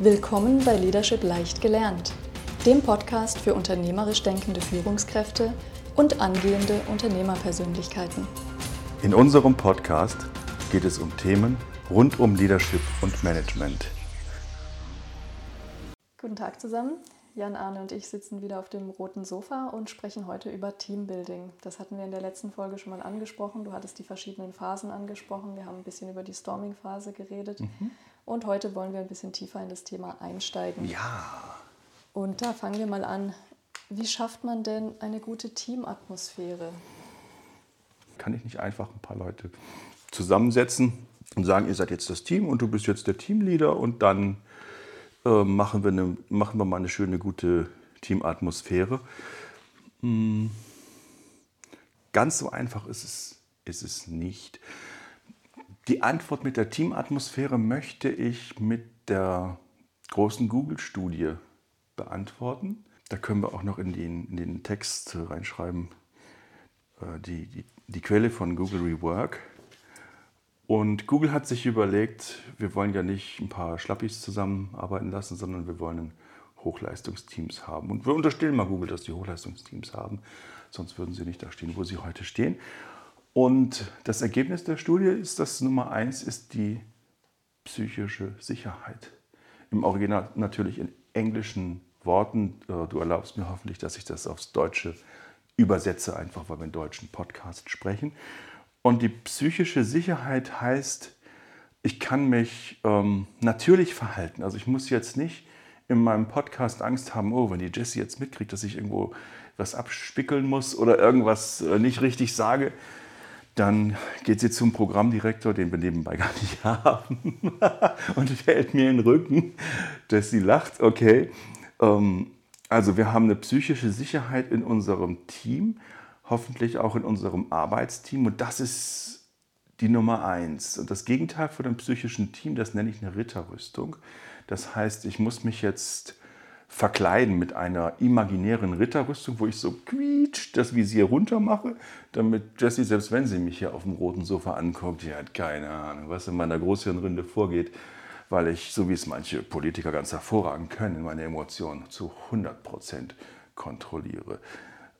Willkommen bei Leadership leicht gelernt, dem Podcast für unternehmerisch denkende Führungskräfte und angehende Unternehmerpersönlichkeiten. In unserem Podcast geht es um Themen rund um Leadership und Management. Guten Tag zusammen. Jan Arne und ich sitzen wieder auf dem roten Sofa und sprechen heute über Teambuilding. Das hatten wir in der letzten Folge schon mal angesprochen. Du hattest die verschiedenen Phasen angesprochen. Wir haben ein bisschen über die Storming-Phase geredet. Mhm. Und heute wollen wir ein bisschen tiefer in das Thema einsteigen. Ja. Und da fangen wir mal an. Wie schafft man denn eine gute Teamatmosphäre? Kann ich nicht einfach ein paar Leute zusammensetzen und sagen, ihr seid jetzt das Team und du bist jetzt der Teamleader und dann äh, machen, wir eine, machen wir mal eine schöne, gute Teamatmosphäre. Hm. Ganz so einfach ist es, ist es nicht. Die Antwort mit der Teamatmosphäre möchte ich mit der großen Google-Studie beantworten. Da können wir auch noch in den, in den Text reinschreiben, äh, die, die, die Quelle von Google Rework. Und Google hat sich überlegt, wir wollen ja nicht ein paar Schlappis zusammenarbeiten lassen, sondern wir wollen Hochleistungsteams haben. Und wir unterstellen mal Google, dass die Hochleistungsteams haben, sonst würden sie nicht da stehen, wo sie heute stehen. Und das Ergebnis der Studie ist, dass Nummer eins ist die psychische Sicherheit. Im Original natürlich in englischen Worten. Äh, du erlaubst mir hoffentlich, dass ich das aufs Deutsche übersetze, einfach weil wir einen deutschen Podcast sprechen. Und die psychische Sicherheit heißt, ich kann mich ähm, natürlich verhalten. Also ich muss jetzt nicht in meinem Podcast Angst haben, oh, wenn die Jessie jetzt mitkriegt, dass ich irgendwo was abspickeln muss oder irgendwas äh, nicht richtig sage, dann geht sie zum Programmdirektor, den wir nebenbei gar nicht haben, und hält mir in den Rücken, dass sie lacht. Okay, ähm, also wir haben eine psychische Sicherheit in unserem Team hoffentlich auch in unserem Arbeitsteam. Und das ist die Nummer eins. Und das Gegenteil von dem psychischen Team, das nenne ich eine Ritterrüstung. Das heißt, ich muss mich jetzt verkleiden mit einer imaginären Ritterrüstung, wo ich so quietsch das Visier runter mache, damit Jessie, selbst wenn sie mich hier auf dem roten Sofa anguckt, die hat keine Ahnung, was in meiner Großhirnrinde vorgeht, weil ich, so wie es manche Politiker ganz hervorragend können, meine Emotionen zu 100 Prozent kontrolliere.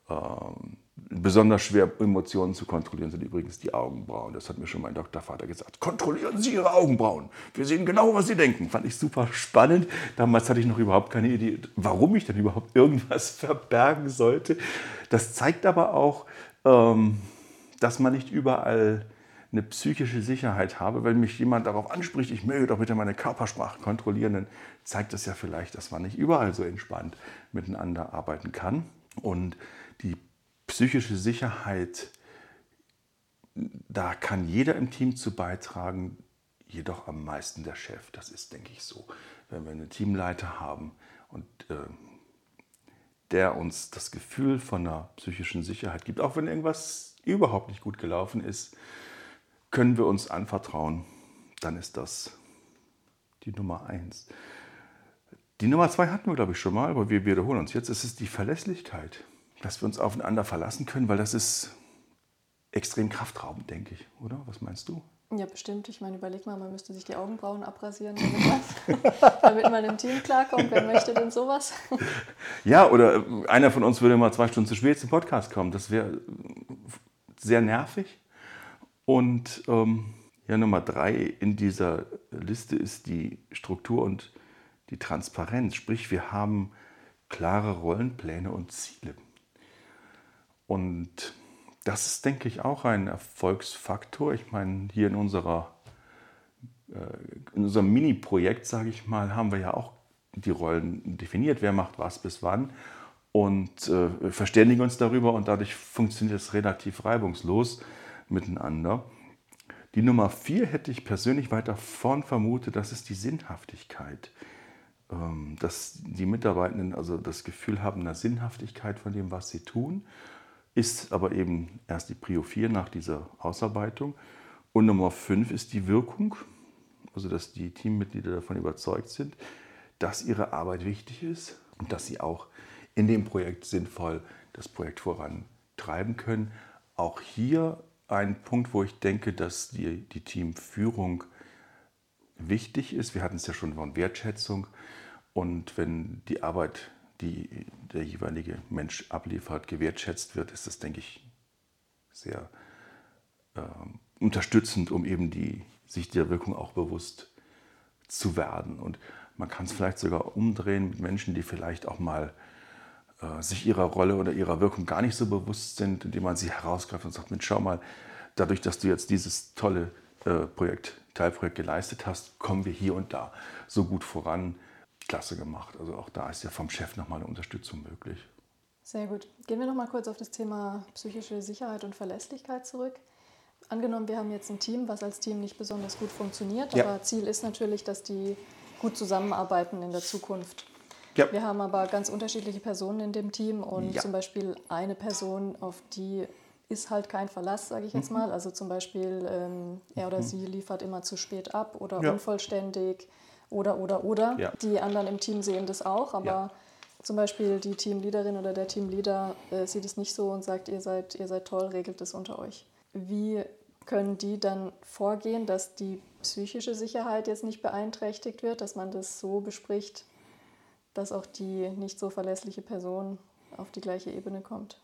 Ähm, Besonders schwer Emotionen zu kontrollieren sind übrigens die Augenbrauen. Das hat mir schon mein Doktorvater gesagt. Kontrollieren Sie Ihre Augenbrauen. Wir sehen genau, was Sie denken. Fand ich super spannend. Damals hatte ich noch überhaupt keine Idee, warum ich denn überhaupt irgendwas verbergen sollte. Das zeigt aber auch, ähm, dass man nicht überall eine psychische Sicherheit habe. Wenn mich jemand darauf anspricht, ich möge doch bitte meine Körpersprache kontrollieren, dann zeigt das ja vielleicht, dass man nicht überall so entspannt miteinander arbeiten kann. Und psychische Sicherheit, da kann jeder im Team zu beitragen, jedoch am meisten der Chef. Das ist, denke ich, so. Wenn wir einen Teamleiter haben und äh, der uns das Gefühl von einer psychischen Sicherheit gibt, auch wenn irgendwas überhaupt nicht gut gelaufen ist, können wir uns anvertrauen, dann ist das die Nummer eins. Die Nummer zwei hatten wir, glaube ich, schon mal, aber wir wiederholen uns jetzt. Es ist die Verlässlichkeit dass wir uns aufeinander verlassen können, weil das ist extrem kraftraubend, denke ich, oder? Was meinst du? Ja, bestimmt. Ich meine, überleg mal, man müsste sich die Augenbrauen abrasieren, damit, damit man im Team klarkommt. Wer möchte denn sowas? Ja, oder einer von uns würde mal zwei Stunden zu spät zum Podcast kommen. Das wäre sehr nervig. Und ähm, ja, Nummer drei in dieser Liste ist die Struktur und die Transparenz. Sprich, wir haben klare Rollenpläne und Ziele. Und das ist, denke ich, auch ein Erfolgsfaktor. Ich meine, hier in, unserer, äh, in unserem Mini-Projekt, sage ich mal, haben wir ja auch die Rollen definiert, wer macht was bis wann und äh, verständigen uns darüber und dadurch funktioniert es relativ reibungslos miteinander. Die Nummer vier hätte ich persönlich weiter vorn vermutet, das ist die Sinnhaftigkeit. Ähm, dass die Mitarbeitenden also das Gefühl haben einer Sinnhaftigkeit von dem, was sie tun ist aber eben erst die Prio 4 nach dieser Ausarbeitung. Und Nummer 5 ist die Wirkung, also dass die Teammitglieder davon überzeugt sind, dass ihre Arbeit wichtig ist und dass sie auch in dem Projekt sinnvoll das Projekt vorantreiben können. Auch hier ein Punkt, wo ich denke, dass die, die Teamführung wichtig ist. Wir hatten es ja schon von Wertschätzung. Und wenn die Arbeit, die der jeweilige Mensch abliefert, gewertschätzt wird, ist das, denke ich, sehr äh, unterstützend, um eben die, sich der Wirkung auch bewusst zu werden. Und man kann es vielleicht sogar umdrehen mit Menschen, die vielleicht auch mal äh, sich ihrer Rolle oder ihrer Wirkung gar nicht so bewusst sind, indem man sie herausgreift und sagt, Mensch, schau mal, dadurch, dass du jetzt dieses tolle äh, Projekt, Teilprojekt geleistet hast, kommen wir hier und da so gut voran. Klasse gemacht. Also auch da ist ja vom Chef nochmal eine Unterstützung möglich. Sehr gut. Gehen wir noch mal kurz auf das Thema psychische Sicherheit und Verlässlichkeit zurück. Angenommen, wir haben jetzt ein Team, was als Team nicht besonders gut funktioniert, ja. aber Ziel ist natürlich, dass die gut zusammenarbeiten in der Zukunft. Ja. Wir haben aber ganz unterschiedliche Personen in dem Team und ja. zum Beispiel eine Person, auf die ist halt kein Verlass, sage ich jetzt mhm. mal. Also zum Beispiel ähm, er oder mhm. sie liefert immer zu spät ab oder unvollständig oder oder oder. Ja. Die anderen im Team sehen das auch, aber zum Beispiel die Teamleaderin oder der Teamleader äh, sieht es nicht so und sagt, ihr seid, ihr seid toll, regelt es unter euch. Wie können die dann vorgehen, dass die psychische Sicherheit jetzt nicht beeinträchtigt wird, dass man das so bespricht, dass auch die nicht so verlässliche Person auf die gleiche Ebene kommt?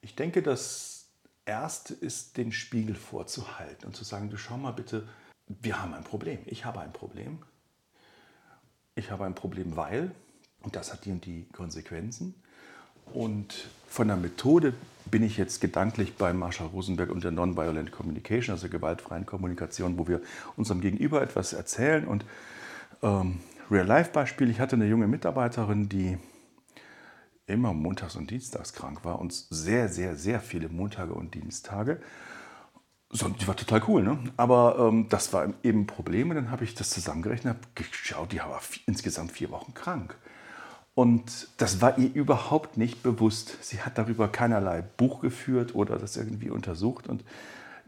Ich denke, das Erste ist, den Spiegel vorzuhalten und zu sagen, du schau mal bitte, wir haben ein Problem, ich habe ein Problem. Ich habe ein Problem, weil, und das hat die und die Konsequenzen. Und von der Methode bin ich jetzt gedanklich bei Marsha Rosenberg und der Nonviolent Communication, also gewaltfreien Kommunikation, wo wir unserem Gegenüber etwas erzählen. Und ähm, Real-Life-Beispiel, ich hatte eine junge Mitarbeiterin, die immer montags und dienstags krank war und sehr, sehr, sehr viele Montage und Dienstage. So, die war total cool, ne? Aber ähm, das war eben ein Problem. Und dann habe ich das zusammengerechnet, habe geschaut, die war insgesamt vier Wochen krank. Und das war ihr überhaupt nicht bewusst. Sie hat darüber keinerlei Buch geführt oder das irgendwie untersucht. Und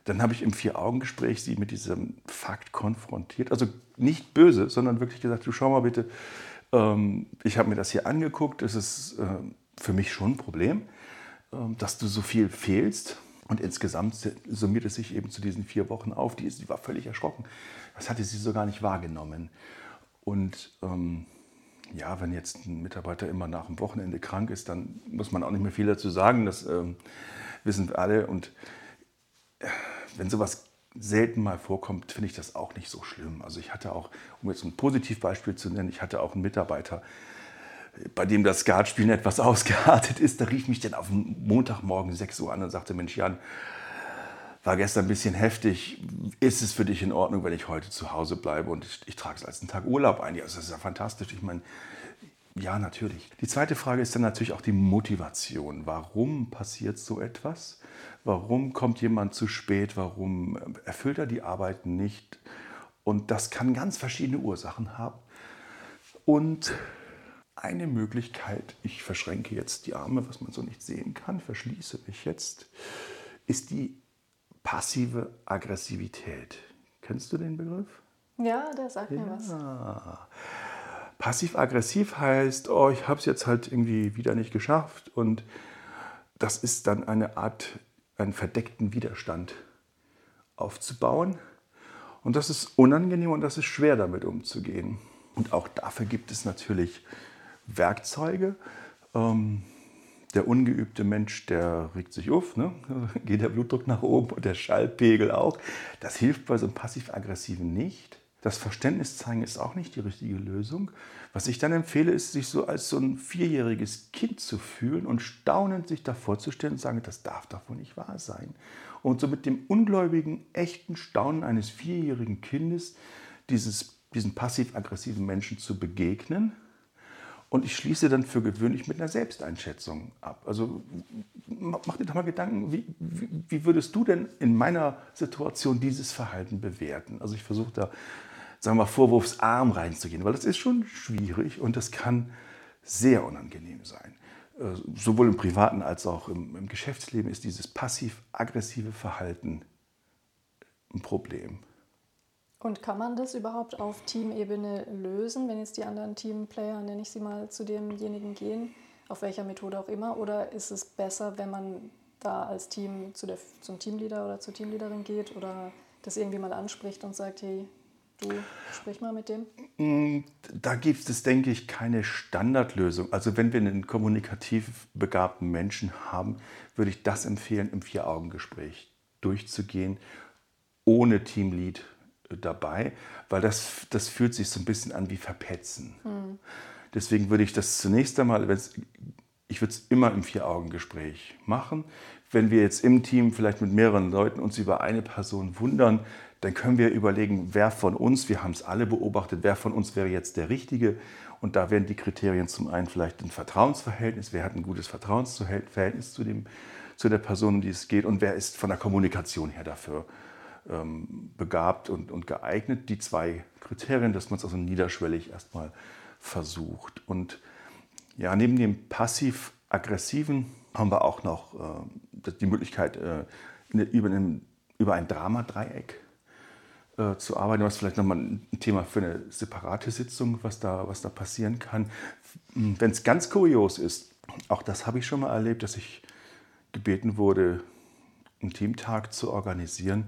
dann habe ich im Vier-Augen-Gespräch sie mit diesem Fakt konfrontiert. Also nicht böse, sondern wirklich gesagt, du schau mal bitte, ähm, ich habe mir das hier angeguckt. Es ist äh, für mich schon ein Problem, äh, dass du so viel fehlst. Und insgesamt summiert es sich eben zu diesen vier Wochen auf. Die, die war völlig erschrocken. Das hatte sie so gar nicht wahrgenommen. Und ähm, ja, wenn jetzt ein Mitarbeiter immer nach dem Wochenende krank ist, dann muss man auch nicht mehr viel dazu sagen. Das ähm, wissen wir alle. Und äh, wenn sowas selten mal vorkommt, finde ich das auch nicht so schlimm. Also ich hatte auch, um jetzt ein Positivbeispiel zu nennen, ich hatte auch einen Mitarbeiter, bei dem das Skatspielen etwas ausgeartet ist, da rief mich dann auf Montagmorgen 6 Uhr an und sagte, Mensch Jan, war gestern ein bisschen heftig. Ist es für dich in Ordnung, wenn ich heute zu Hause bleibe und ich, ich trage es als einen Tag Urlaub ein? Ja, das ist ja fantastisch. Ich meine, ja, natürlich. Die zweite Frage ist dann natürlich auch die Motivation. Warum passiert so etwas? Warum kommt jemand zu spät? Warum erfüllt er die Arbeit nicht? Und das kann ganz verschiedene Ursachen haben. Und eine Möglichkeit, ich verschränke jetzt die Arme, was man so nicht sehen kann, verschließe mich jetzt, ist die passive Aggressivität. Kennst du den Begriff? Ja, der sagt ja. mir was. Passiv-aggressiv heißt, oh, ich habe es jetzt halt irgendwie wieder nicht geschafft und das ist dann eine Art, einen verdeckten Widerstand aufzubauen. Und das ist unangenehm und das ist schwer damit umzugehen. Und auch dafür gibt es natürlich Werkzeuge. Ähm, der ungeübte Mensch, der regt sich auf, ne? geht der Blutdruck nach oben und der Schallpegel auch. Das hilft bei so einem passiv-aggressiven nicht. Das Verständnis zeigen ist auch nicht die richtige Lösung. Was ich dann empfehle, ist, sich so als so ein vierjähriges Kind zu fühlen und staunend sich davor zu stellen und sagen, das darf doch wohl nicht wahr sein. Und so mit dem ungläubigen, echten Staunen eines vierjährigen Kindes dieses, diesen passiv-aggressiven Menschen zu begegnen und ich schließe dann für gewöhnlich mit einer Selbsteinschätzung ab. Also mach dir doch mal Gedanken, wie, wie, wie würdest du denn in meiner Situation dieses Verhalten bewerten? Also ich versuche da, sagen wir mal, vorwurfsarm reinzugehen, weil das ist schon schwierig und das kann sehr unangenehm sein. Äh, sowohl im privaten als auch im, im Geschäftsleben ist dieses passiv-aggressive Verhalten ein Problem. Und kann man das überhaupt auf Teamebene lösen, wenn jetzt die anderen Teamplayer, nenne ich sie mal, zu demjenigen gehen, auf welcher Methode auch immer? Oder ist es besser, wenn man da als Team zu der, zum Teamleader oder zur Teamleaderin geht oder das irgendwie mal anspricht und sagt, hey, du sprich mal mit dem? Mm, da gibt es, denke ich, keine Standardlösung. Also wenn wir einen kommunikativ begabten Menschen haben, würde ich das empfehlen, im Vier-Augen-Gespräch durchzugehen, ohne Teamlead dabei, weil das, das fühlt sich so ein bisschen an wie Verpetzen. Mhm. Deswegen würde ich das zunächst einmal, ich würde es immer im Vier-Augen-Gespräch machen. Wenn wir jetzt im Team vielleicht mit mehreren Leuten uns über eine Person wundern, dann können wir überlegen, wer von uns, wir haben es alle beobachtet, wer von uns wäre jetzt der Richtige. Und da wären die Kriterien zum einen vielleicht ein Vertrauensverhältnis, wer hat ein gutes Vertrauensverhältnis zu, dem, zu der Person, um die es geht und wer ist von der Kommunikation her dafür ähm, begabt und, und geeignet. Die zwei Kriterien, dass man es also niederschwellig erstmal versucht. Und ja, neben dem passiv-aggressiven haben wir auch noch äh, die Möglichkeit, äh, über, einen, über ein Dramadreieck äh, zu arbeiten. Das ist vielleicht nochmal ein Thema für eine separate Sitzung, was da, was da passieren kann. Wenn es ganz kurios ist, auch das habe ich schon mal erlebt, dass ich gebeten wurde, einen Teamtag zu organisieren,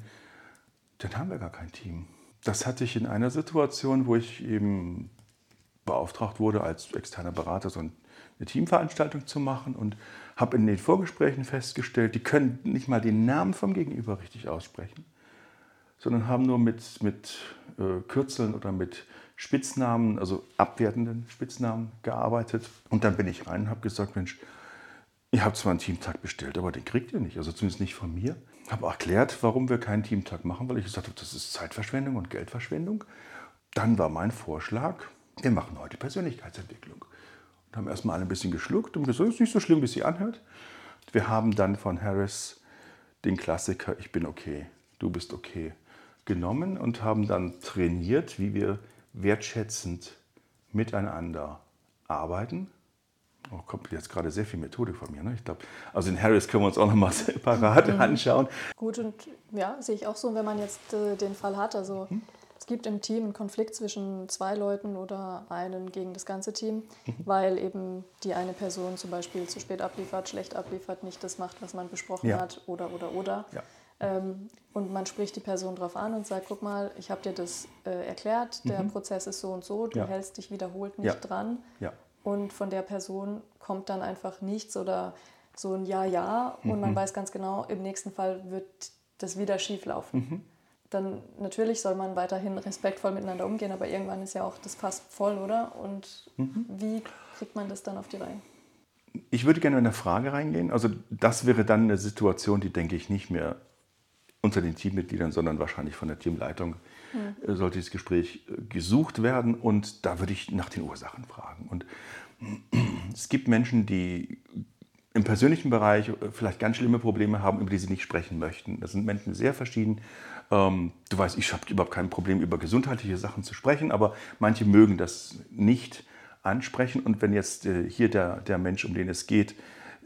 dann haben wir gar kein Team. Das hatte ich in einer Situation, wo ich eben beauftragt wurde, als externer Berater so eine Teamveranstaltung zu machen und habe in den Vorgesprächen festgestellt, die können nicht mal den Namen vom Gegenüber richtig aussprechen sondern haben nur mit, mit äh, Kürzeln oder mit Spitznamen, also abwertenden Spitznamen gearbeitet. Und dann bin ich rein und habe gesagt, Mensch, ihr habt zwar einen Teamtag bestellt, aber den kriegt ihr nicht, also zumindest nicht von mir. Habe erklärt, warum wir keinen Teamtag machen, weil ich gesagt habe, das ist Zeitverschwendung und Geldverschwendung. Dann war mein Vorschlag, wir machen heute Persönlichkeitsentwicklung. Und haben erstmal alle ein bisschen geschluckt und gesagt, es ist nicht so schlimm, wie es sich anhört. Wir haben dann von Harris den Klassiker Ich bin okay, du bist okay genommen und haben dann trainiert, wie wir wertschätzend miteinander arbeiten. Oh, kommt jetzt gerade sehr viel Methode von mir. Ne? Ich glaube, also in Harris können wir uns auch noch mal separat mhm. anschauen. Gut und ja, sehe ich auch so, wenn man jetzt äh, den Fall hat. Also mhm. es gibt im Team einen Konflikt zwischen zwei Leuten oder einen gegen das ganze Team, mhm. weil eben die eine Person zum Beispiel zu spät abliefert, schlecht abliefert, nicht das macht, was man besprochen ja. hat oder oder oder. Ja. Ähm, und man spricht die Person darauf an und sagt, guck mal, ich habe dir das äh, erklärt, der mhm. Prozess ist so und so, du ja. hältst dich wiederholt nicht ja. dran. Ja. Und von der Person kommt dann einfach nichts oder so ein Ja, ja. Und mhm. man weiß ganz genau, im nächsten Fall wird das wieder schief laufen. Mhm. Dann natürlich soll man weiterhin respektvoll miteinander umgehen, aber irgendwann ist ja auch das Fass voll, oder? Und mhm. wie kriegt man das dann auf die Reihe? Ich würde gerne in eine Frage reingehen. Also das wäre dann eine Situation, die, denke ich, nicht mehr unter den Teammitgliedern, sondern wahrscheinlich von der Teamleitung mhm. sollte dieses Gespräch äh, gesucht werden. Und da würde ich nach den Ursachen fragen. Und es gibt Menschen, die im persönlichen Bereich äh, vielleicht ganz schlimme Probleme haben, über die sie nicht sprechen möchten. Das sind Menschen sehr verschieden. Ähm, du weißt, ich habe überhaupt kein Problem, über gesundheitliche Sachen zu sprechen, aber manche mögen das nicht ansprechen. Und wenn jetzt hier der, der Mensch, um den es geht,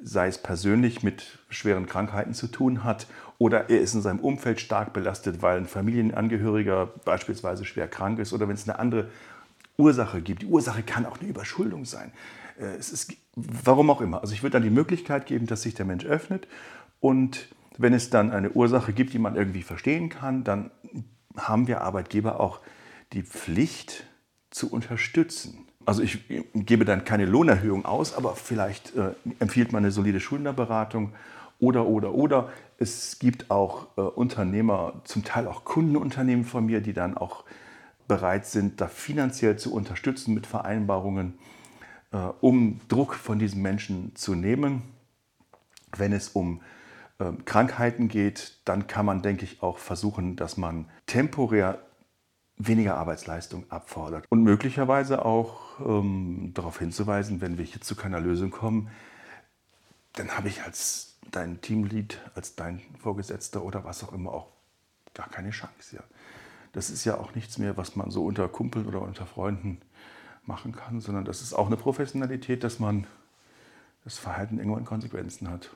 sei es persönlich mit schweren Krankheiten zu tun hat oder er ist in seinem Umfeld stark belastet, weil ein Familienangehöriger beispielsweise schwer krank ist oder wenn es eine andere Ursache gibt. Die Ursache kann auch eine Überschuldung sein. Äh, es ist, warum auch immer. Also ich würde dann die Möglichkeit geben, dass sich der Mensch öffnet und wenn es dann eine Ursache gibt, die man irgendwie verstehen kann, dann haben wir Arbeitgeber auch die Pflicht zu unterstützen. Also ich gebe dann keine Lohnerhöhung aus, aber vielleicht äh, empfiehlt man eine solide Schuldnerberatung oder, oder, oder. Es gibt auch äh, Unternehmer, zum Teil auch Kundenunternehmen von mir, die dann auch bereit sind, da finanziell zu unterstützen mit Vereinbarungen, äh, um Druck von diesen Menschen zu nehmen. Wenn es um äh, Krankheiten geht, dann kann man, denke ich, auch versuchen, dass man temporär weniger Arbeitsleistung abfordert. Und möglicherweise auch ähm, darauf hinzuweisen, wenn wir hier zu keiner Lösung kommen, dann habe ich als dein Teamlead, als dein Vorgesetzter oder was auch immer auch gar keine Chance. Ja. Das ist ja auch nichts mehr, was man so unter Kumpeln oder unter Freunden machen kann, sondern das ist auch eine Professionalität, dass man das Verhalten irgendwann Konsequenzen hat.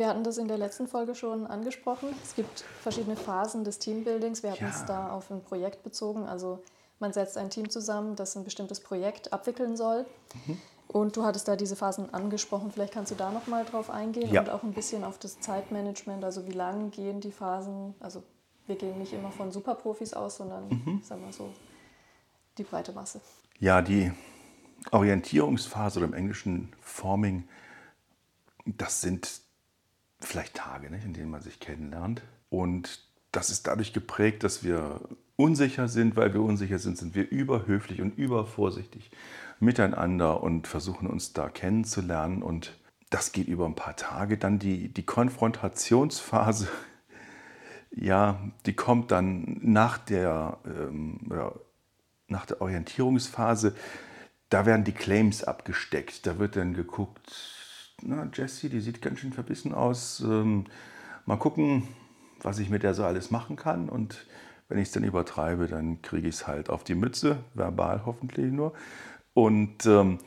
Wir hatten das in der letzten Folge schon angesprochen. Es gibt verschiedene Phasen des Teambuildings. Wir hatten ja. es da auf ein Projekt bezogen. Also man setzt ein Team zusammen, das ein bestimmtes Projekt abwickeln soll. Mhm. Und du hattest da diese Phasen angesprochen. Vielleicht kannst du da noch mal drauf eingehen ja. und auch ein bisschen auf das Zeitmanagement. Also wie lang gehen die Phasen? Also wir gehen nicht immer von Superprofis aus, sondern, mhm. sagen wir so, die breite Masse. Ja, die Orientierungsphase oder im Englischen Forming, das sind vielleicht Tage, nicht, in denen man sich kennenlernt. Und das ist dadurch geprägt, dass wir unsicher sind. Weil wir unsicher sind, sind wir überhöflich und übervorsichtig miteinander und versuchen uns da kennenzulernen. Und das geht über ein paar Tage. Dann die, die Konfrontationsphase, ja, die kommt dann nach der, ähm, nach der Orientierungsphase. Da werden die Claims abgesteckt. Da wird dann geguckt, na, Jessie, die sieht ganz schön verbissen aus. Ähm, mal gucken, was ich mit der so alles machen kann. Und wenn ich es dann übertreibe, dann kriege ich es halt auf die Mütze, verbal hoffentlich nur. Und ähm,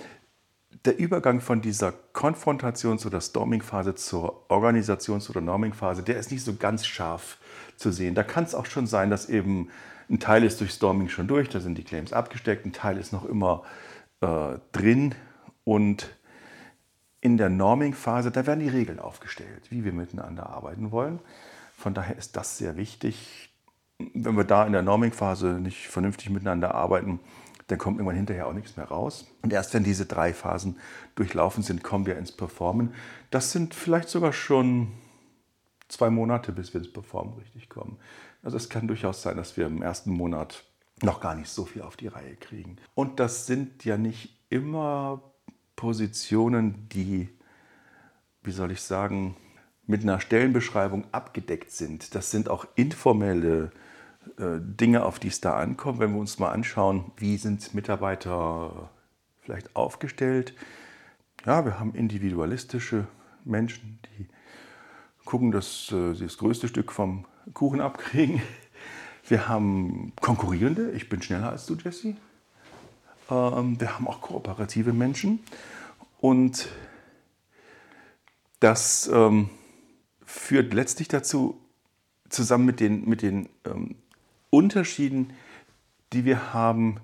der Übergang von dieser Konfrontations- oder Storming-Phase zur Organisations- oder Norming-Phase, der ist nicht so ganz scharf zu sehen. Da kann es auch schon sein, dass eben ein Teil ist durch Storming schon durch, da sind die Claims abgesteckt, ein Teil ist noch immer äh, drin und in der Norming-Phase, da werden die Regeln aufgestellt, wie wir miteinander arbeiten wollen. Von daher ist das sehr wichtig. Wenn wir da in der Norming-Phase nicht vernünftig miteinander arbeiten, dann kommt irgendwann hinterher auch nichts mehr raus. Und erst wenn diese drei Phasen durchlaufen sind, kommen wir ins Performen. Das sind vielleicht sogar schon zwei Monate, bis wir ins Performen richtig kommen. Also es kann durchaus sein, dass wir im ersten Monat noch gar nicht so viel auf die Reihe kriegen. Und das sind ja nicht immer Positionen, die, wie soll ich sagen, mit einer Stellenbeschreibung abgedeckt sind. Das sind auch informelle äh, Dinge, auf die es da ankommt. Wenn wir uns mal anschauen, wie sind Mitarbeiter vielleicht aufgestellt. Ja, wir haben individualistische Menschen, die gucken, dass äh, sie das größte Stück vom Kuchen abkriegen. Wir haben Konkurrierende, ich bin schneller als du, Jesse. Ähm, wir haben auch kooperative Menschen. Und das ähm, führt letztlich dazu, zusammen mit den, mit den ähm, Unterschieden, die wir haben,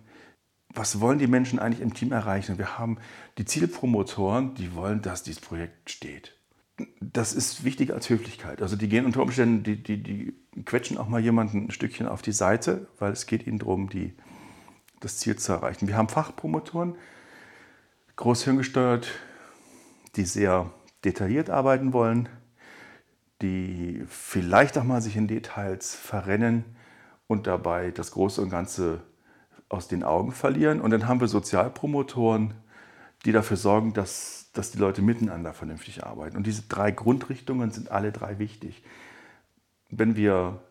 was wollen die Menschen eigentlich im Team erreichen? Wir haben die Zielpromotoren, die wollen, dass dieses Projekt steht. Das ist wichtiger als Höflichkeit. Also die gehen unter Umständen, die, die, die quetschen auch mal jemanden ein Stückchen auf die Seite, weil es geht ihnen darum, die, das Ziel zu erreichen. Wir haben Fachpromotoren, großhirngesteuert, die sehr detailliert arbeiten wollen, die vielleicht auch mal sich in Details verrennen und dabei das Große und Ganze aus den Augen verlieren. Und dann haben wir Sozialpromotoren, die dafür sorgen, dass, dass die Leute miteinander vernünftig arbeiten. Und diese drei Grundrichtungen sind alle drei wichtig. Wenn wir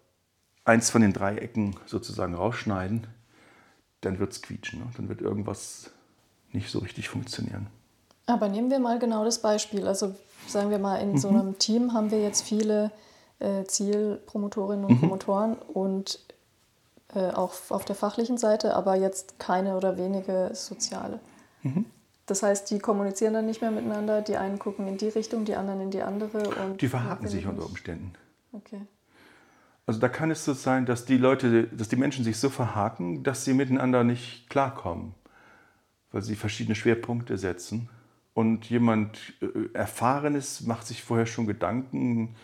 eins von den drei Ecken sozusagen rausschneiden, dann wird es quietschen. Ne? Dann wird irgendwas nicht so richtig funktionieren. Aber nehmen wir mal genau das Beispiel. Also sagen wir mal, in mhm. so einem Team haben wir jetzt viele äh, Zielpromotorinnen und mhm. Promotoren und äh, auch auf der fachlichen Seite, aber jetzt keine oder wenige soziale. Mhm. Das heißt, die kommunizieren dann nicht mehr miteinander, die einen gucken in die Richtung, die anderen in die andere. Und die verhaken sich unter Umständen. Okay. Also da kann es so sein, dass die Leute, dass die Menschen sich so verhaken, dass sie miteinander nicht klarkommen, weil sie verschiedene Schwerpunkte setzen. Und jemand äh, Erfahrenes macht sich vorher schon Gedanken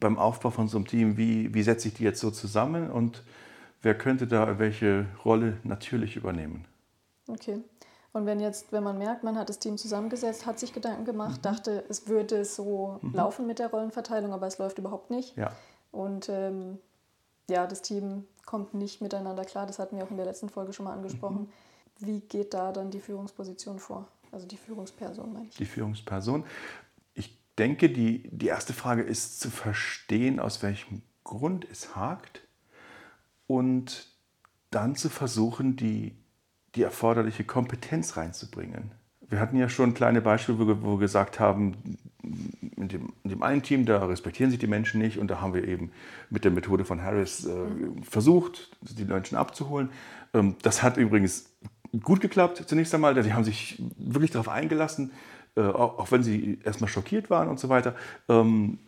beim Aufbau von so einem Team, wie, wie setze ich die jetzt so zusammen und wer könnte da welche Rolle natürlich übernehmen. Okay. Und wenn jetzt, wenn man merkt, man hat das Team zusammengesetzt, hat sich Gedanken gemacht, mhm. dachte, es würde so mhm. laufen mit der Rollenverteilung, aber es läuft überhaupt nicht. Ja. Und ähm, ja, das Team kommt nicht miteinander klar. Das hatten wir auch in der letzten Folge schon mal angesprochen. Mhm. Wie geht da dann die Führungsposition vor? Also die Führungsperson, meine ich. Die Führungsperson. Ich denke, die, die erste Frage ist zu verstehen, aus welchem Grund es hakt und dann zu versuchen, die, die erforderliche Kompetenz reinzubringen. Wir hatten ja schon kleine Beispiele, wo wir, wo wir gesagt haben, in dem, in dem, einen Team, da respektieren sich die Menschen nicht und da haben wir eben mit der Methode von Harris äh, versucht, die Menschen abzuholen. Ähm, das hat übrigens gut geklappt zunächst einmal, die haben sich wirklich darauf eingelassen, äh, auch, auch, wenn sie erstmal schockiert waren und so weiter. Ähm,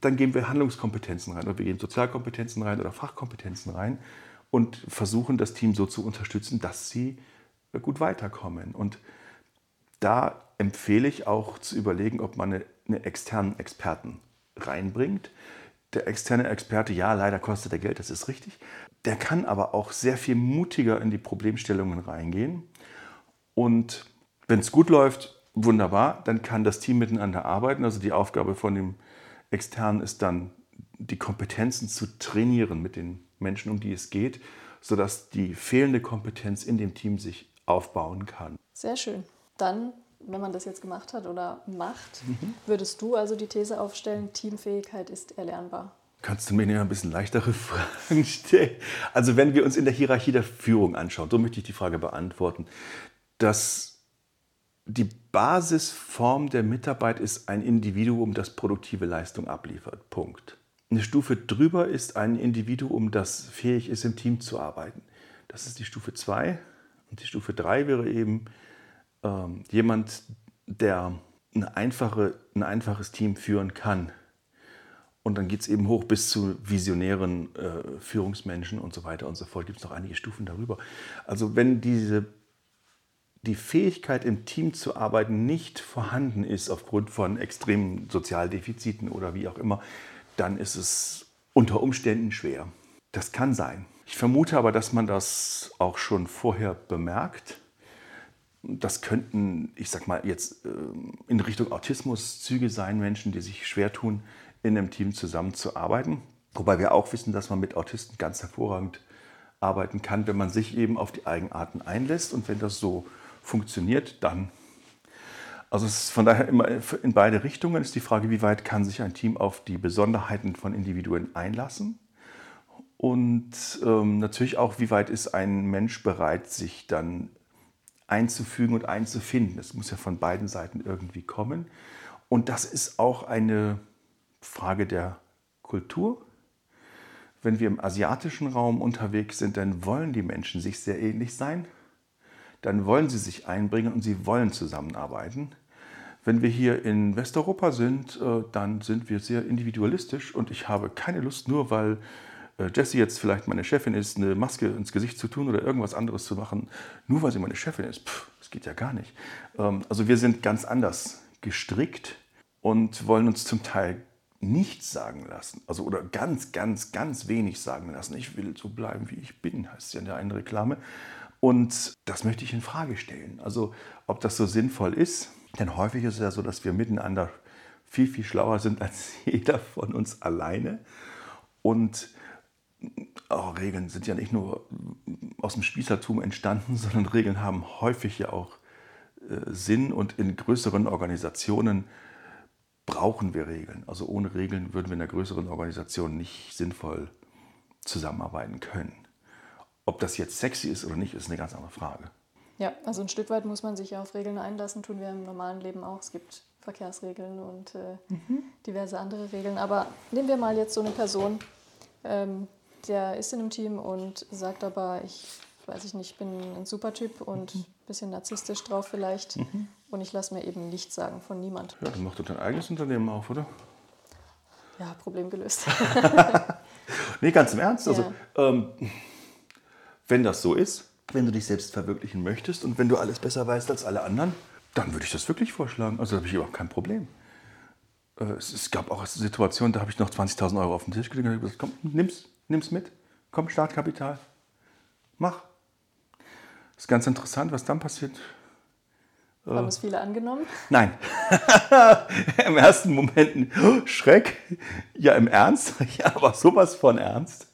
dann geben wir Handlungskompetenzen rein oder wir geben Sozialkompetenzen rein oder Fachkompetenzen rein und versuchen das Team so zu unterstützen, dass sie äh, gut weiterkommen. Und da empfehle ich auch zu überlegen, ob man eine, eine externen Experten reinbringt, der externe Experte, ja, leider kostet er Geld, das ist richtig. Der kann aber auch sehr viel mutiger in die Problemstellungen reingehen. Und wenn es gut läuft, wunderbar, dann kann das Team miteinander arbeiten. Also die Aufgabe von dem Externen ist dann, die Kompetenzen zu trainieren mit den Menschen, um die es geht, sodass die fehlende Kompetenz in dem Team sich aufbauen kann. Sehr schön. Dann, wenn man das jetzt gemacht hat oder macht, mhm. würdest du also die These aufstellen, Teamfähigkeit ist erlernbar? Kannst du mir ein bisschen leichtere Fragen stellen? Also wenn wir uns in der Hierarchie der Führung anschauen, so möchte ich die Frage beantworten, dass die Basisform der Mitarbeit ist ein Individuum, das produktive Leistung abliefert. Punkt. Eine Stufe drüber ist ein Individuum, das fähig ist, im Team zu arbeiten. Das ist die Stufe 2. Und die Stufe 3 wäre eben ähm, jemand, der eine einfache, ein einfaches Team führen kann. Und dann geht es eben hoch bis zu visionären äh, Führungsmenschen und so weiter und so fort. Gibt es noch einige Stufen darüber. Also wenn diese die Fähigkeit, im Team zu arbeiten, nicht vorhanden ist aufgrund von extremen Sozialdefiziten oder wie auch immer, dann ist es unter Umständen schwer. Das kann sein. Ich vermute aber, dass man das auch schon vorher bemerkt. Das könnten, ich sag mal, jetzt äh, in Richtung Autismus Züge sein, Menschen, die sich schwer tun, in einem Team zusammenzuarbeiten. Wobei wir auch wissen, dass man mit Autisten ganz hervorragend arbeiten kann, wenn man sich eben auf die Eigenarten einlässt und wenn das so funktioniert, dann. Also es ist von daher immer in beide Richtungen ist die Frage, wie weit kann sich ein Team auf die Besonderheiten von Individuen einlassen und ähm, natürlich auch, wie weit ist ein Mensch bereit, sich dann einzufügen und einzufinden. Das muss ja von beiden Seiten irgendwie kommen. Und das ist auch eine Frage der Kultur. Wenn wir im asiatischen Raum unterwegs sind, dann wollen die Menschen sich sehr ähnlich sein dann wollen sie sich einbringen und sie wollen zusammenarbeiten. Wenn wir hier in Westeuropa sind, äh, dann sind wir sehr individualistisch und ich habe keine Lust, nur weil Jessie jetzt vielleicht meine Chefin ist, eine Maske ins Gesicht zu tun oder irgendwas anderes zu machen, nur weil sie meine Chefin ist. Pff, das geht ja gar nicht. Ähm, also wir sind ganz anders gestrickt und wollen uns zum Teil nichts sagen lassen. Also oder ganz, ganz, ganz wenig sagen lassen. Ich will so bleiben, wie ich bin, heißt ja in der einen Reklame. Und das möchte ich in Frage stellen. Also, ob das so sinnvoll ist. Denn häufig ist es ja so, dass wir miteinander viel, viel schlauer sind als jeder von uns alleine. Und auch oh, Regeln sind ja nicht nur aus dem Spießertum entstanden, sondern Regeln haben häufig ja auch äh, Sinn und in größeren Organisationen brauchen wir Regeln. Also ohne Regeln würden wir in einer größeren Organisation nicht sinnvoll zusammenarbeiten können. Ob das jetzt sexy ist oder nicht, ist eine ganz andere Frage. Ja, also ein Stück weit muss man sich ja auf Regeln einlassen, tun wir im normalen Leben auch. Es gibt Verkehrsregeln und äh, mhm. diverse andere Regeln. Aber nehmen wir mal jetzt so eine Person, ähm, der ist in einem Team und sagt aber, ich weiß ich nicht, bin ein super Typ und ein mhm. bisschen narzisstisch drauf vielleicht. Mhm. Und ich lasse mir eben nichts sagen von niemand. Ja, dann mach doch dein eigenes Unternehmen auf, oder? Ja, Problem gelöst. nee, ganz im Ernst. Also, ja. ähm, wenn das so ist, wenn du dich selbst verwirklichen möchtest und wenn du alles besser weißt als alle anderen, dann würde ich das wirklich vorschlagen. Also da habe ich überhaupt kein Problem. Äh, es, gab auch Situationen, da habe ich noch 20.000 Euro auf den Tisch gelegt und gesagt, komm, nimm's, nimm's mit. Komm, Startkapital. Mach. Das ist ganz interessant, was dann passiert. Haben es viele angenommen? Nein. Im ersten Moment Schreck. Ja, im Ernst. Ja, aber sowas von ernst.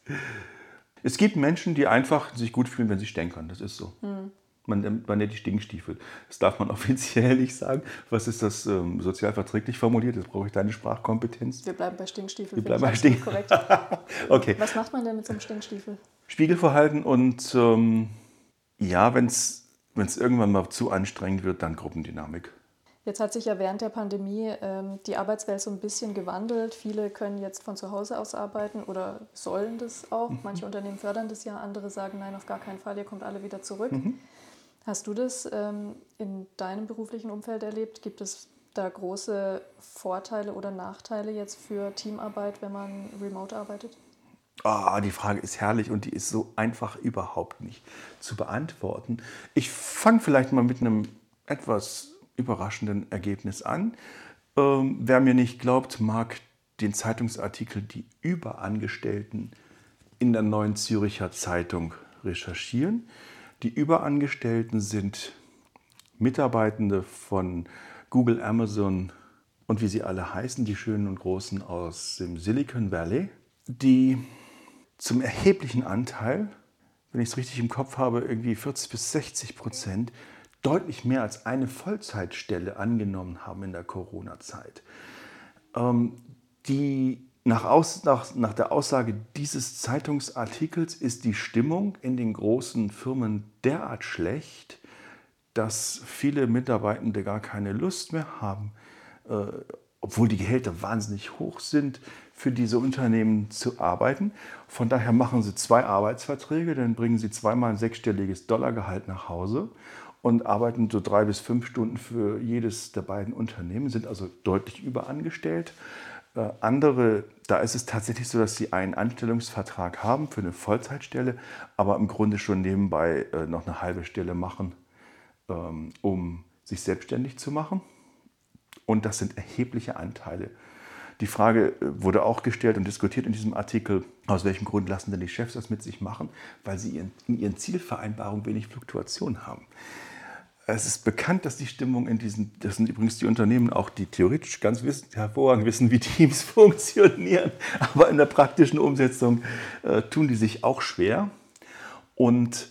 Es gibt Menschen, die einfach sich gut fühlen, wenn sie stänkern. Das ist so. Hm. Man, man nennt die Stinkstiefel. Das darf man offiziell nicht sagen. Was ist das ähm, sozial verträglich formuliert? Das brauche ich deine Sprachkompetenz. Wir bleiben bei Stinkstiefel. Wir bleiben bei Stinkstiefel. korrekt. okay. Was macht man denn mit so einem Stinkstiefel? Spiegelverhalten und ähm, ja, wenn es irgendwann mal zu anstrengend wird, dann Gruppendynamik. Jetzt hat sich ja während der Pandemie ähm, die Arbeitswelt so ein bisschen gewandelt. Viele können jetzt von zu Hause aus arbeiten oder sollen das auch. Mhm. Manche Unternehmen fördern das ja, andere sagen, nein, auf gar keinen Fall, ihr kommt alle wieder zurück. Mhm. Hast du das ähm, in deinem beruflichen Umfeld erlebt? Gibt es da große Vorteile oder Nachteile jetzt für Teamarbeit, wenn man remote arbeitet? Oh, die Frage ist herrlich und die ist so einfach überhaupt nicht zu beantworten. Ich fange vielleicht mal mit einem etwas überraschenden Ergebnis an. Ähm, wer mir nicht glaubt, mag den Zeitungsartikel Die Überangestellten in der Neuen Züricher Zeitung recherchieren. Die Überangestellten sind Mitarbeitende von Google, Amazon und wie sie alle heißen, die schönen und großen aus dem Silicon Valley, die zum erheblichen Anteil, wenn ich es richtig im Kopf habe, irgendwie 40 bis 60 Prozent deutlich mehr als eine Vollzeitstelle angenommen haben in der Corona-Zeit. Ähm, die nach, aus, nach, nach der Aussage dieses Zeitungsartikels ist die Stimmung in den großen Firmen derart schlecht, dass viele Mitarbeitende gar keine Lust mehr haben, äh, obwohl die Gehälter wahnsinnig hoch sind, für diese Unternehmen zu arbeiten. Von daher machen sie zwei Arbeitsverträge, dann bringen sie zweimal ein sechsstelliges Dollargehalt nach Hause und arbeiten so drei bis fünf Stunden für jedes der beiden Unternehmen, sind also deutlich überangestellt. Äh, andere, da ist es tatsächlich so, dass sie einen Anstellungsvertrag haben für eine Vollzeitstelle, aber im Grunde schon nebenbei äh, noch eine halbe Stelle machen, ähm, um sich selbstständig zu machen. Und das sind erhebliche Anteile. Die Frage äh, wurde auch gestellt und diskutiert in diesem Artikel, aus welchem Grund lassen denn die Chefs das mit sich machen? Weil sie in ihren Zielvereinbarungen wenig Fluktuation haben. Es ist bekannt, dass die Stimmung in diesen, das sind übrigens die Unternehmen auch, die theoretisch ganz wissen, hervorragend wissen, wie Teams funktionieren, aber in der praktischen Umsetzung äh, tun die sich auch schwer. Und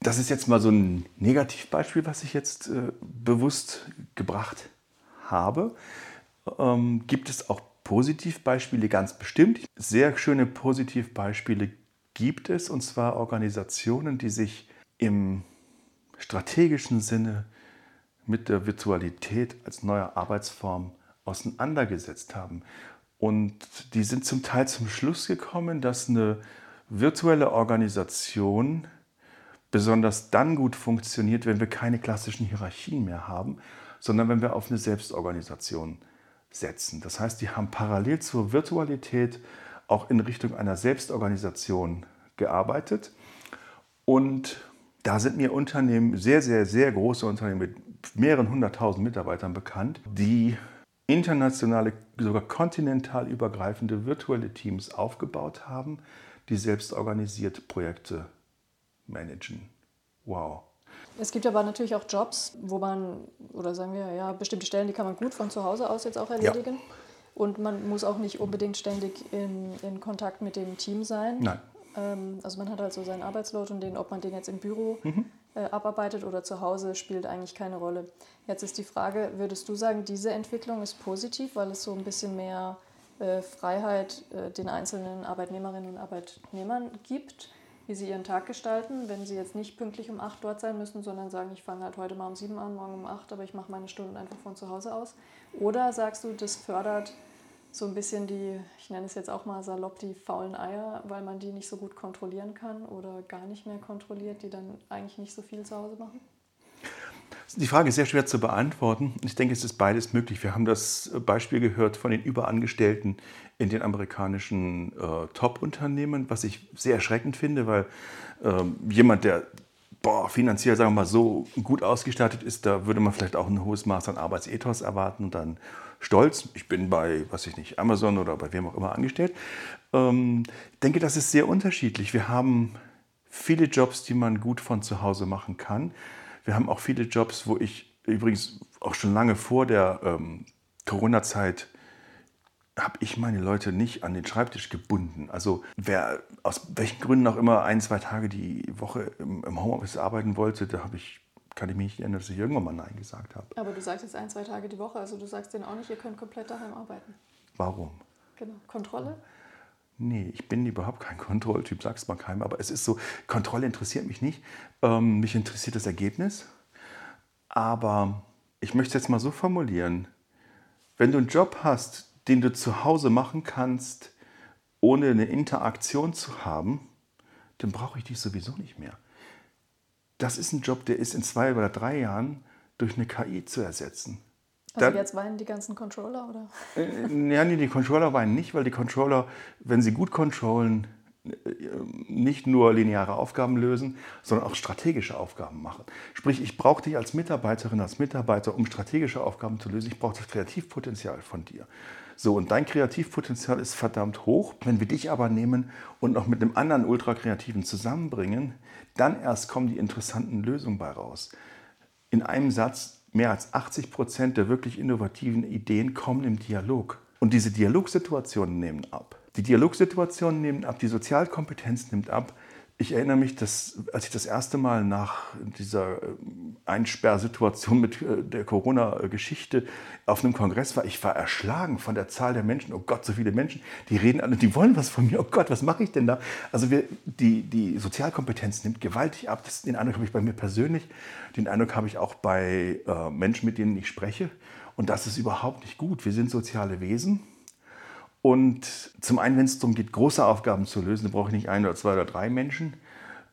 das ist jetzt mal so ein Negativbeispiel, was ich jetzt äh, bewusst gebracht habe. Ähm, gibt es auch Positivbeispiele ganz bestimmt? Sehr schöne Positivbeispiele gibt es, und zwar Organisationen, die sich im strategischen Sinne mit der Virtualität als neue Arbeitsform auseinandergesetzt haben. Und die sind zum Teil zum Schluss gekommen, dass eine virtuelle Organisation besonders dann gut funktioniert, wenn wir keine klassischen Hierarchien mehr haben, sondern wenn wir auf eine Selbstorganisation setzen. Das heißt, die haben parallel zur Virtualität auch in Richtung einer Selbstorganisation gearbeitet und da sind mir Unternehmen, sehr, sehr, sehr große Unternehmen mit mehreren hunderttausend Mitarbeitern bekannt, die internationale, sogar kontinental übergreifende virtuelle Teams aufgebaut haben, die selbst organisiert Projekte managen. Wow. Es gibt aber natürlich auch Jobs, wo man, oder sagen wir, ja, bestimmte Stellen, die kann man gut von zu Hause aus jetzt auch erledigen. Ja. Und man muss auch nicht unbedingt ständig in, in Kontakt mit dem Team sein. Nein. Ähm, also man hat halt so seinen Arbeitsload und den, ob man den jetzt im Büro mhm. äh, abarbeitet oder zu Hause, spielt eigentlich keine Rolle. Jetzt ist die Frage, würdest du sagen, diese Entwicklung ist positiv, weil es so ein bisschen mehr äh, Freiheit äh, den einzelnen Arbeitnehmerinnen und Arbeitnehmern gibt, wie sie ihren Tag gestalten, wenn sie jetzt nicht pünktlich um 8 dort sein müssen, sondern sagen, ich fange halt heute mal um 7 an, morgen um 8, aber ich mache meine Stunden einfach von zu Hause aus? Oder sagst du, das fördert so ein bisschen die, ich nenne es jetzt auch mal salopp, die faulen Eier, weil man die nicht so gut kontrollieren kann oder gar nicht mehr kontrolliert, die dann eigentlich nicht so viel zu Hause machen? Die Frage ist sehr schwer zu beantworten. Ich denke, es ist beides möglich. Wir haben das Beispiel gehört von den Überangestellten in den amerikanischen äh, Top-Unternehmen, was ich sehr erschreckend finde, weil äh, jemand, der boah, finanziell, sagen wir mal, so gut ausgestattet ist, da würde man vielleicht auch ein hohes Maß an Arbeitsethos erwarten und dann stolz. Ich bin bei, was ich nicht, Amazon oder bei wem auch immer angestellt. Ähm, ich denke, das ist sehr unterschiedlich. Wir haben viele Jobs, die man gut von zu Hause machen kann. Wir haben auch viele Jobs, wo ich übrigens auch schon lange vor der ähm, Corona-Zeit habe ich meine Leute nicht an den Schreibtisch gebunden. Also wer aus welchen Gründen auch immer ein, zwei Tage die Woche im, im Homeoffice arbeiten wollte, da habe ich kann ich mich nicht erinnern, dass ich irgendwann mal Nein gesagt habe. Aber du sagst jetzt ein, zwei Tage die Woche, also du sagst denen auch nicht, ihr könnt komplett daheim arbeiten. Warum? Genau. Kontrolle? Nee, ich bin überhaupt kein Kontrolltyp, sag's mal keinem. Aber es ist so, Kontrolle interessiert mich nicht. Ähm, mich interessiert das Ergebnis. Aber ich möchte es jetzt mal so formulieren. Wenn du einen Job hast, den du zu Hause machen kannst, ohne eine Interaktion zu haben, dann brauche ich dich sowieso nicht mehr das ist ein Job, der ist in zwei oder drei Jahren durch eine KI zu ersetzen. Also jetzt weinen die ganzen Controller, oder? Äh, ja, nee, die Controller weinen nicht, weil die Controller, wenn sie gut controllen, nicht nur lineare Aufgaben lösen, sondern auch strategische Aufgaben machen. Sprich, ich brauche dich als Mitarbeiterin, als Mitarbeiter, um strategische Aufgaben zu lösen. Ich brauche das Kreativpotenzial von dir. So, und dein Kreativpotenzial ist verdammt hoch. Wenn wir dich aber nehmen und noch mit einem anderen Ultrakreativen zusammenbringen, dann erst kommen die interessanten Lösungen bei raus. In einem Satz, mehr als 80 Prozent der wirklich innovativen Ideen kommen im Dialog. Und diese Dialogsituationen nehmen ab. Die Dialogsituationen nehmen ab, die Sozialkompetenz nimmt ab. Ich erinnere mich, dass als ich das erste Mal nach dieser äh, Einsperrsituation mit äh, der Corona-Geschichte auf einem Kongress war, ich war erschlagen von der Zahl der Menschen. Oh Gott, so viele Menschen, die reden alle, die wollen was von mir. Oh Gott, was mache ich denn da? Also wir, die, die Sozialkompetenz nimmt gewaltig ab. Das, den Eindruck habe ich bei mir persönlich. Den Eindruck habe ich auch bei äh, Menschen, mit denen ich spreche. Und das ist überhaupt nicht gut. Wir sind soziale Wesen. Und zum einen, wenn es darum geht, große Aufgaben zu lösen, dann brauche ich nicht ein oder zwei oder drei Menschen.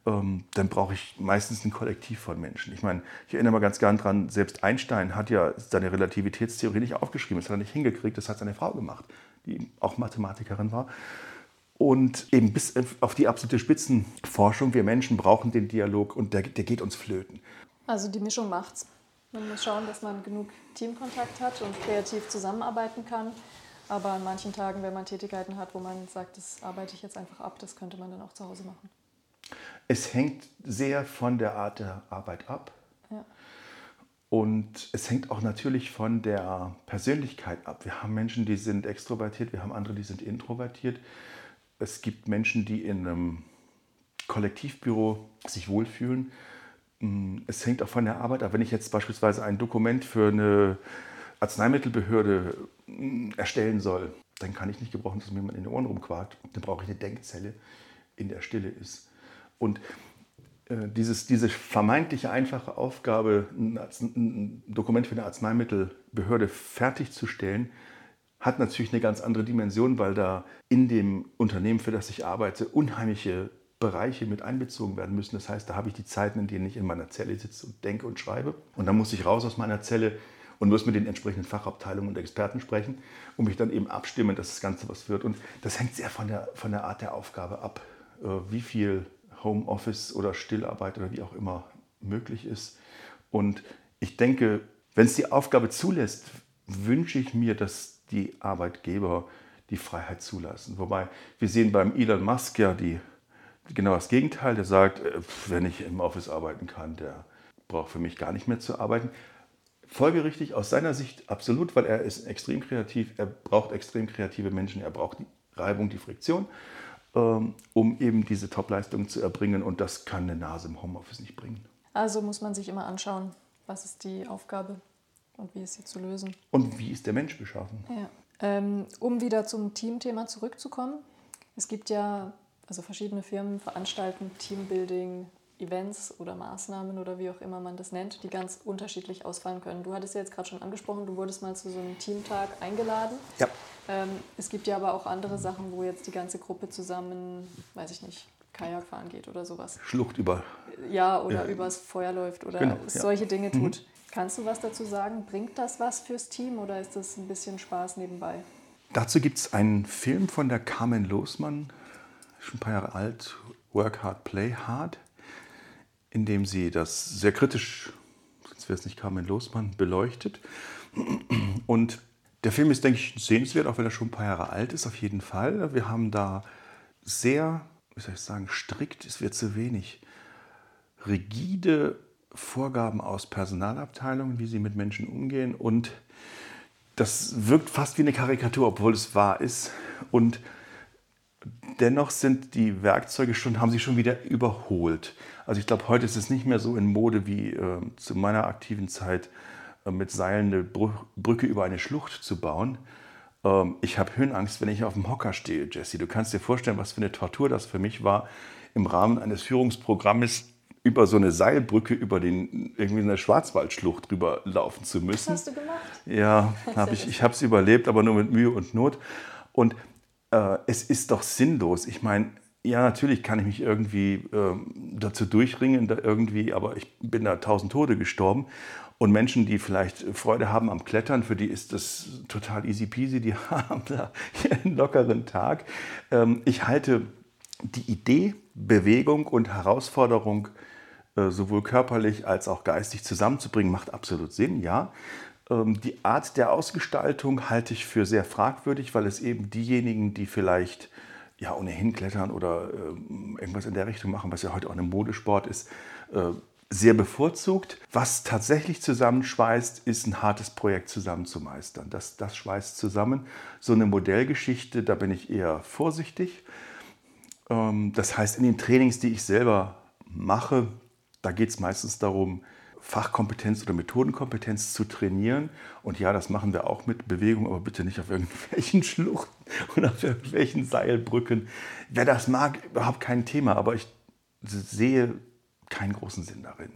Ähm, dann brauche ich meistens ein Kollektiv von Menschen. Ich meine, ich erinnere mal ganz gern dran, selbst Einstein hat ja seine Relativitätstheorie nicht aufgeschrieben. Das hat er nicht hingekriegt, das hat seine Frau gemacht, die auch Mathematikerin war. Und eben bis auf die absolute Spitzenforschung, wir Menschen brauchen den Dialog und der, der geht uns flöten. Also die Mischung macht's. Man muss schauen, dass man genug Teamkontakt hat und kreativ zusammenarbeiten kann. Aber an manchen Tagen, wenn man Tätigkeiten hat, wo man sagt, das arbeite ich jetzt einfach ab, das könnte man dann auch zu Hause machen. Es hängt sehr von der Art der Arbeit ab. Ja. Und es hängt auch natürlich von der Persönlichkeit ab. Wir haben Menschen, die sind extrovertiert, wir haben andere, die sind introvertiert. Es gibt Menschen, die in einem Kollektivbüro sich wohlfühlen hm, es hängt auch von der Arbeit ab. Wenn ich jetzt beispielsweise ein Dokument für eine Arzneimittelbehörde hm, erstellen soll, dann kann ich nicht gebrauchen, dass mir jemand in den Ohren rumquakt. Dann brauche ich eine Denkzelle, in der Stille ist. Und äh, dieses, diese vermeintliche einfache Aufgabe, ein, ein Dokument für eine Arzneimittelbehörde fertigzustellen, hat natürlich eine ganz andere Dimension, weil da in dem Unternehmen, für das ich arbeite, unheimliche Bereiche mit einbezogen werden müssen. Das heißt, da habe ich die Zeiten, in denen ich in meiner Zelle sitze und denke und schreibe. Und dann muss ich raus aus meiner Zelle und muss mit den entsprechenden Fachabteilungen und Experten sprechen und mich dann eben abstimmen, dass das Ganze was wird. Und das hängt sehr von der, von der Art der Aufgabe ab, äh, wie viel Homeoffice oder Stillarbeit oder wie auch immer möglich ist. Und ich denke, wenn es die Aufgabe zulässt, wünsche ich mir, dass die Arbeitgeber die Freiheit zulassen. Wobei wir sehen beim Elon Musk ja die genau das Gegenteil. Der sagt, äh, wenn ich im Office arbeiten kann, der braucht für mich gar nicht mehr zu arbeiten. Folgerichtig aus seiner Sicht absolut, weil er ist extrem kreativ, er braucht extrem kreative Menschen, er braucht die Reibung, die Friktion, ähm, um eben diese Topleistungen zu erbringen und das kann eine Nase im Homeoffice nicht bringen. Also muss man sich immer anschauen, was ist die Aufgabe und wie ist sie zu lösen. Und wie ist der Mensch beschaffen? Ja. Ähm, um wieder zum Teamthema zurückzukommen. Es gibt ja also verschiedene Firmen veranstalten Teambuilding, Events oder Maßnahmen oder wie auch immer man das nennt, die ganz unterschiedlich ausfallen können. Du hattest ja jetzt gerade schon angesprochen, du wurdest mal zu so einem Teamtag eingeladen. Ja. Ähm, es gibt ja aber auch andere Sachen, wo jetzt die ganze Gruppe zusammen, weiß ich nicht, Kajak fahren geht oder sowas. Schlucht über. Ja, oder ja. übers Feuer läuft oder genau, solche ja. Dinge tut. Mhm. Kannst du was dazu sagen? Bringt das was fürs Team oder ist das ein bisschen Spaß nebenbei? Dazu gibt es einen Film von der Carmen Losmann, schon ein paar Jahre alt, Work Hard, Play Hard, in dem sie das sehr kritisch, sonst wäre es nicht Carmen Losmann, beleuchtet. Und der Film ist, denke ich, sehenswert, auch wenn er schon ein paar Jahre alt ist, auf jeden Fall. Wir haben da sehr, wie soll ich sagen, strikt, es wird zu wenig, rigide Vorgaben aus Personalabteilungen, wie sie mit Menschen umgehen. Und das wirkt fast wie eine Karikatur, obwohl es wahr ist. Und dennoch sind die Werkzeuge schon, haben sich schon wieder überholt. Also ich glaube, heute ist es nicht mehr so in Mode wie äh, zu meiner aktiven Zeit, äh, mit Seilen eine Brücke über eine Schlucht zu bauen. Ähm, ich habe Höhenangst, wenn ich auf dem Hocker stehe, Jesse. Du kannst dir vorstellen, was für eine Tortur das für mich war, im Rahmen eines Führungsprogrammes über so eine Seilbrücke über den irgendwie eine Schwarzwaldschlucht drüber laufen zu müssen. Was hast du gemacht? Ja, hab ich, ich habe es überlebt, aber nur mit Mühe und Not. Und äh, es ist doch sinnlos. Ich meine, ja, natürlich kann ich mich irgendwie äh, dazu durchringen, da irgendwie, aber ich bin da tausend Tode gestorben. Und Menschen, die vielleicht Freude haben am Klettern, für die ist das total easy peasy, die haben da einen lockeren Tag. Ähm, ich halte die Idee, Bewegung und Herausforderung äh, sowohl körperlich als auch geistig zusammenzubringen, macht absolut Sinn, ja. Ähm, die Art der Ausgestaltung halte ich für sehr fragwürdig, weil es eben diejenigen, die vielleicht ja ohnehin klettern oder ähm, irgendwas in der Richtung machen, was ja heute auch ein Modesport ist, äh, sehr bevorzugt. Was tatsächlich zusammenschweißt, ist ein hartes Projekt zusammenzumeistern. Das, das schweißt zusammen. So eine Modellgeschichte, da bin ich eher vorsichtig. Ähm, das heißt, in den Trainings, die ich selber mache, da geht es meistens darum, Fachkompetenz oder Methodenkompetenz zu trainieren. Und ja, das machen wir auch mit Bewegung, aber bitte nicht auf irgendwelchen Schluchten oder auf irgendwelchen Seilbrücken. Wer das mag, überhaupt kein Thema, aber ich sehe keinen großen Sinn darin.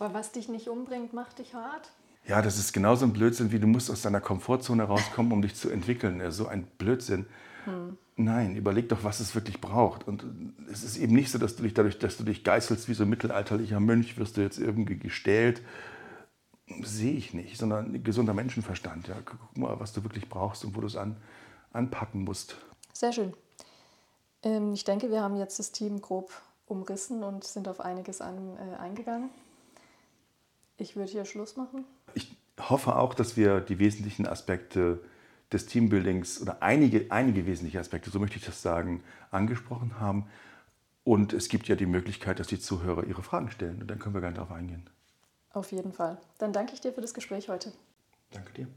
Aber was dich nicht umbringt, macht dich hart? Ja, das ist genauso ein Blödsinn, wie du musst aus deiner Komfortzone rauskommen, um dich zu entwickeln. So ein Blödsinn. Hm. Nein, überleg doch, was es wirklich braucht. Und es ist eben nicht so, dass du dich dadurch, dass du dich geißelst wie so ein mittelalterlicher Mönch, wirst du jetzt irgendwie gestählt. Sehe ich nicht, sondern ein gesunder Menschenverstand. Ja. Guck mal, was du wirklich brauchst und wo du es an, anpacken musst. Sehr schön. Ähm, ich denke, wir haben jetzt das Team grob umrissen und sind auf einiges an, äh, eingegangen. Ich würde hier Schluss machen. Ich hoffe auch, dass wir die wesentlichen Aspekte des Teambuildings oder einige, einige wesentliche Aspekte, so möchte ich das sagen, angesprochen haben. Und es gibt ja die Möglichkeit, dass die Zuhörer ihre Fragen stellen. Und dann können wir gerne darauf eingehen. Auf jeden Fall. Dann danke ich dir für das Gespräch heute. Danke dir.